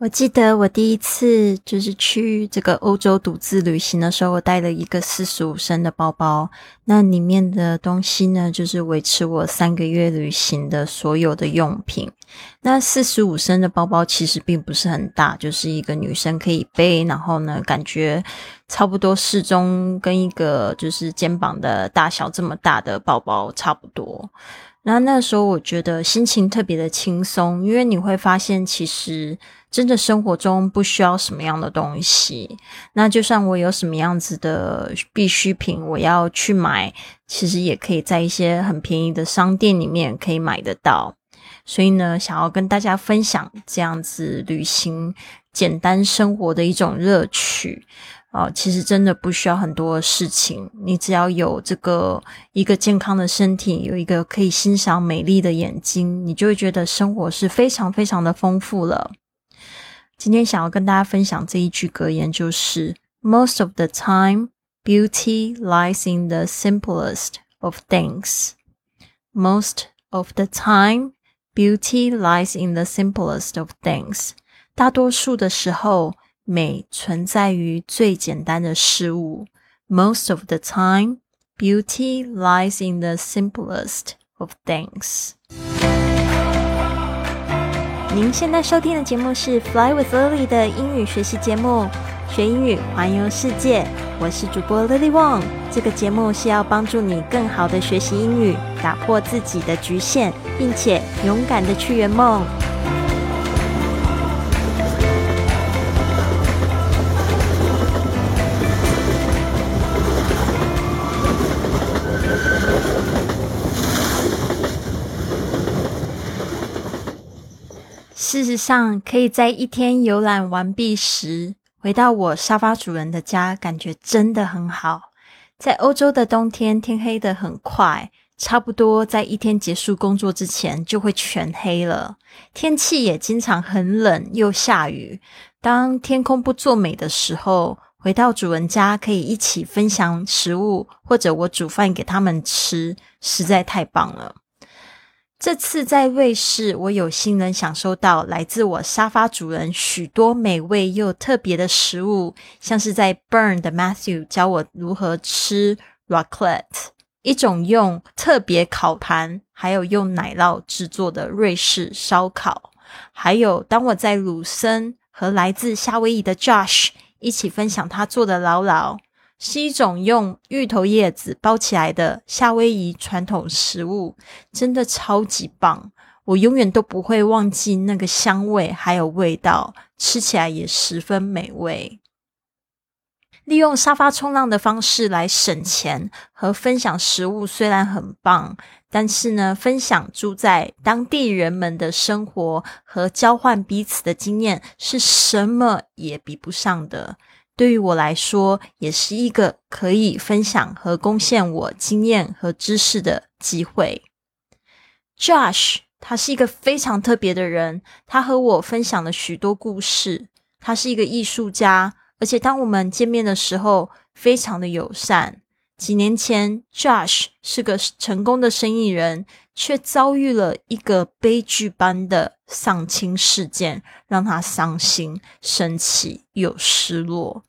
我记得我第一次就是去这个欧洲独自旅行的时候，我带了一个四十五升的包包，那里面的东西呢，就是维持我三个月旅行的所有的用品。那四十五升的包包其实并不是很大，就是一个女生可以背，然后呢，感觉差不多适中，跟一个就是肩膀的大小这么大的包包差不多。那那时候我觉得心情特别的轻松，因为你会发现其实。真的生活中不需要什么样的东西，那就算我有什么样子的必需品，我要去买，其实也可以在一些很便宜的商店里面可以买得到。所以呢，想要跟大家分享这样子旅行、简单生活的一种乐趣啊，其实真的不需要很多事情，你只要有这个一个健康的身体，有一个可以欣赏美丽的眼睛，你就会觉得生活是非常非常的丰富了。今天想要跟大家分享这一句格言，就是 Most of the time, beauty lies in the simplest of things. Most of the time, beauty lies in the simplest of things. 大多数的时候，美存在于最简单的事物。Most of the time, beauty lies in the simplest of things. 您现在收听的节目是《Fly with Lily》的英语学习节目，学英语环游世界。我是主播 Lily Wong。这个节目是要帮助你更好的学习英语，打破自己的局限，并且勇敢的去圆梦。事实上，可以在一天游览完毕时回到我沙发主人的家，感觉真的很好。在欧洲的冬天，天黑的很快，差不多在一天结束工作之前就会全黑了。天气也经常很冷又下雨。当天空不作美的时候，回到主人家可以一起分享食物，或者我煮饭给他们吃，实在太棒了。这次在瑞士，我有幸能享受到来自我沙发主人许多美味又特别的食物，像是在 Burn 的 Matthew 教我如何吃 Raclette，一种用特别烤盘还有用奶酪制作的瑞士烧烤，还有当我在鲁森和来自夏威夷的 Josh 一起分享他做的劳劳。是一种用芋头叶子包起来的夏威夷传统食物，真的超级棒！我永远都不会忘记那个香味还有味道，吃起来也十分美味。利用沙发冲浪的方式来省钱和分享食物虽然很棒，但是呢，分享住在当地人们的生活和交换彼此的经验是什么也比不上的。对于我来说，也是一个可以分享和贡献我经验和知识的机会。Josh，他是一个非常特别的人，他和我分享了许多故事。他是一个艺术家，而且当我们见面的时候，非常的友善。几年前，Josh 是个成功的生意人，却遭遇了一个悲剧般的丧亲事件，让他伤心、生气又失落。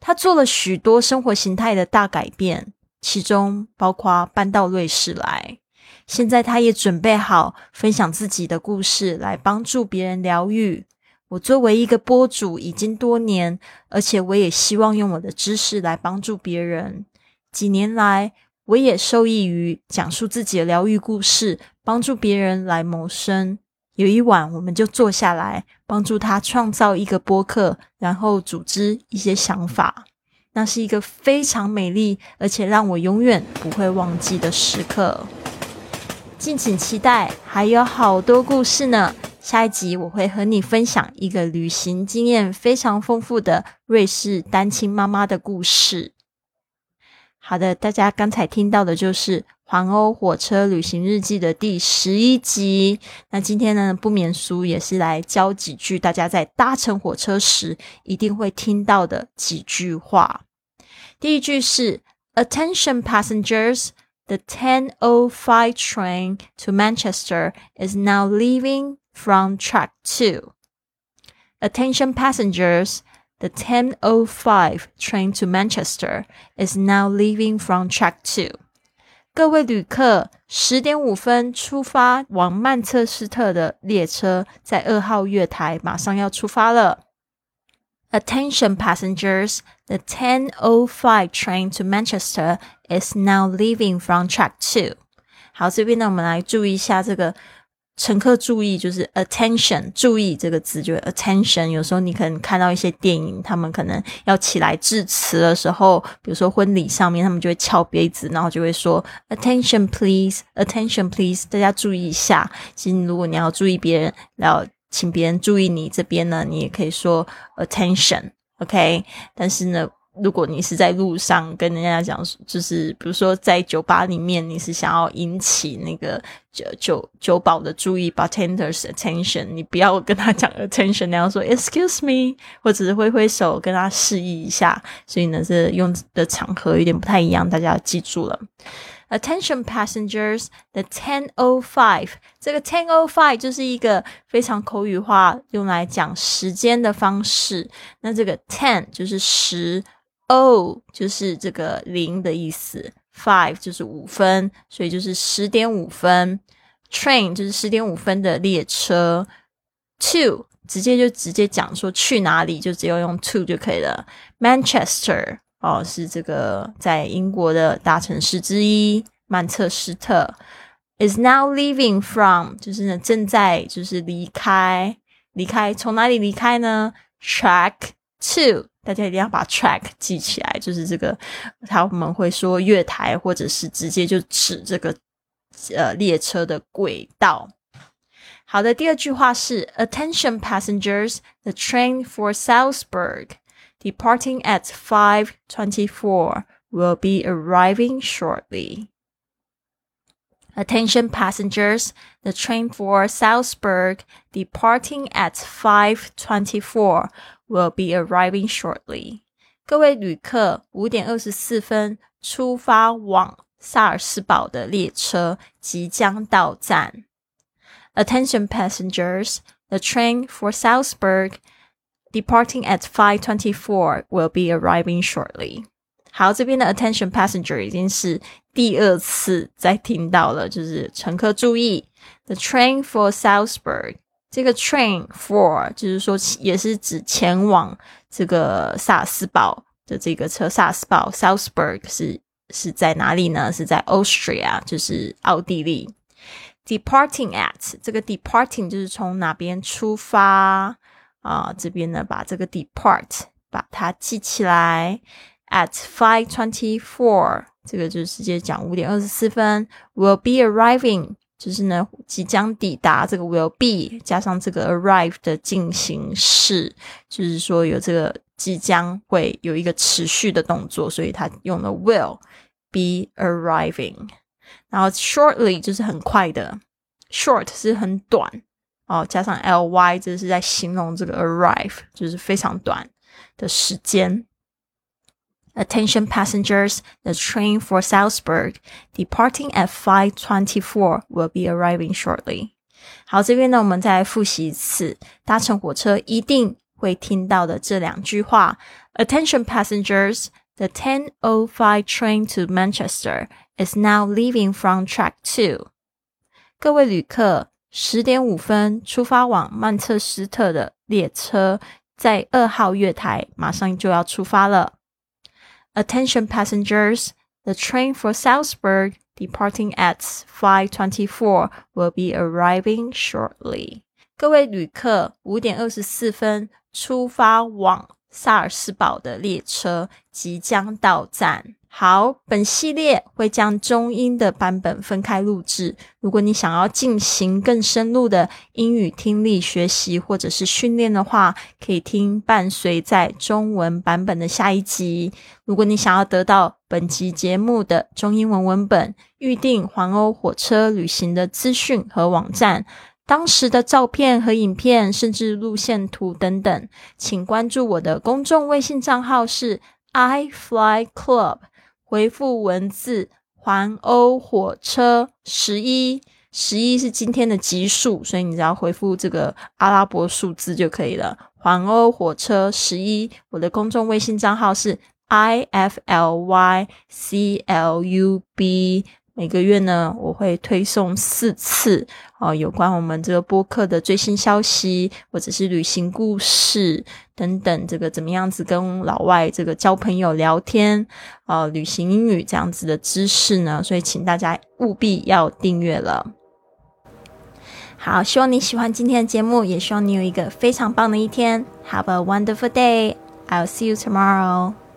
他做了许多生活形态的大改变，其中包括搬到瑞士来。现在，他也准备好分享自己的故事，来帮助别人疗愈。我作为一个播主已经多年，而且我也希望用我的知识来帮助别人。几年来，我也受益于讲述自己的疗愈故事，帮助别人来谋生。有一晚，我们就坐下来，帮助他创造一个播客，然后组织一些想法。那是一个非常美丽，而且让我永远不会忘记的时刻。敬请期待，还有好多故事呢。下一集我会和你分享一个旅行经验非常丰富的瑞士单亲妈妈的故事。好的，大家刚才听到的就是。环欧火车旅行日记的第十一集。那今天呢，不免俗也是来教几句大家在搭乘火车时一定会听到的几句话。第一句是：Attention passengers, the 10:05 train to Manchester is now leaving from track two。Attention passengers, the 10:05 train to Manchester is now leaving from track 2. 各位旅客，十点五分出发往曼彻斯特的列车在二号月台马上要出发了。Attention passengers, the 10:05 train to Manchester is now leaving from track two 好，这边呢，我们来注意一下这个。乘客注意，就是 attention，注意这个字，就是 attention。有时候你可能看到一些电影，他们可能要起来致辞的时候，比如说婚礼上面，他们就会敲杯子，然后就会说 attention please，attention please，大家注意一下。其实如果你要注意别人，要请别人注意你这边呢，你也可以说 attention，OK。但是呢。如果你是在路上跟人家讲，就是比如说在酒吧里面，你是想要引起那个酒酒酒保的注意，bartender's attention，你不要跟他讲 attention，你要说 excuse me，或者是挥挥手跟他示意一下。所以呢，这用的场合有点不太一样，大家要记住了。Attention passengers, the ten o five，这个 ten o five 就是一个非常口语化用来讲时间的方式。那这个 ten 就是十。O 就是这个零的意思，five 就是五分，所以就是十点五分。Train 就是十点五分的列车。To 直接就直接讲说去哪里，就只要用 to 就可以了。Manchester 哦，是这个在英国的大城市之一，曼彻斯特。Is now leaving from 就是呢正在就是离开，离开从哪里离开呢？Track to。大家一定要把 track 记起来，就是这个他们会说月台，或者是直接就指这个呃列车的轨道。好的，第二句话是 Attention passengers, the train for Salzburg departing at five twenty-four will be arriving shortly. Attention passengers, the train for Salzburg departing at 5:24 will be arriving shortly. 各位旅客，五点二十四分出发往萨尔斯堡的列车即将到站。Attention passengers, the train for Salzburg departing at 5:24 will be arriving shortly. 好，这边的 attention passenger 已经是第二次再听到了，就是乘客注意，the train for Salzburg。这个 train for 就是说也是指前往这个萨斯堡的这个车。萨斯堡 Salzburg 是是在哪里呢？是在 Austria，就是奥地利。Departing at 这个 departing 就是从哪边出发啊？这边呢，把这个 depart 把它记起来。At five twenty-four，这个就直接讲五点二十四分。Will be arriving，就是呢即将抵达。这个 will be 加上这个 arrive 的进行式，就是说有这个即将会有一个持续的动作，所以它用了 will be arriving。然后 shortly 就是很快的，short 是很短哦，加上 ly 这是在形容这个 arrive，就是非常短的时间。Attention passengers, the train for Salzburg departing at 5:24 will be arriving shortly. 好，这边呢，我们再来复习一次搭乘火车一定会听到的这两句话。Attention passengers, the 10:05 train to Manchester is now leaving from track two. 各位旅客，十点五分出发往曼彻斯特的列车在二号月台马上就要出发了。 Attention passengers, the train for Salzburg departing at 5:24 will be arriving shortly. 各位旅客，五点二十四分出发往萨尔斯堡的列车即将到站。 好，本系列会将中英的版本分开录制。如果你想要进行更深入的英语听力学习或者是训练的话，可以听伴随在中文版本的下一集。如果你想要得到本集节目的中英文文本、预定环欧火车旅行的资讯和网站、当时的照片和影片，甚至路线图等等，请关注我的公众微信账号是 i fly club。回复文字“环欧火车十一”，十一是今天的集数，所以你只要回复这个阿拉伯数字就可以了。环欧火车十一，我的公众微信账号是 i f l y c l u b。每个月呢，我会推送四次哦，有关我们这个播客的最新消息，或者是旅行故事等等，这个怎么样子跟老外这个交朋友、聊天啊，旅行英语这样子的知识呢？所以请大家务必要订阅了。好，希望你喜欢今天的节目，也希望你有一个非常棒的一天。Have a wonderful day. I'll see you tomorrow.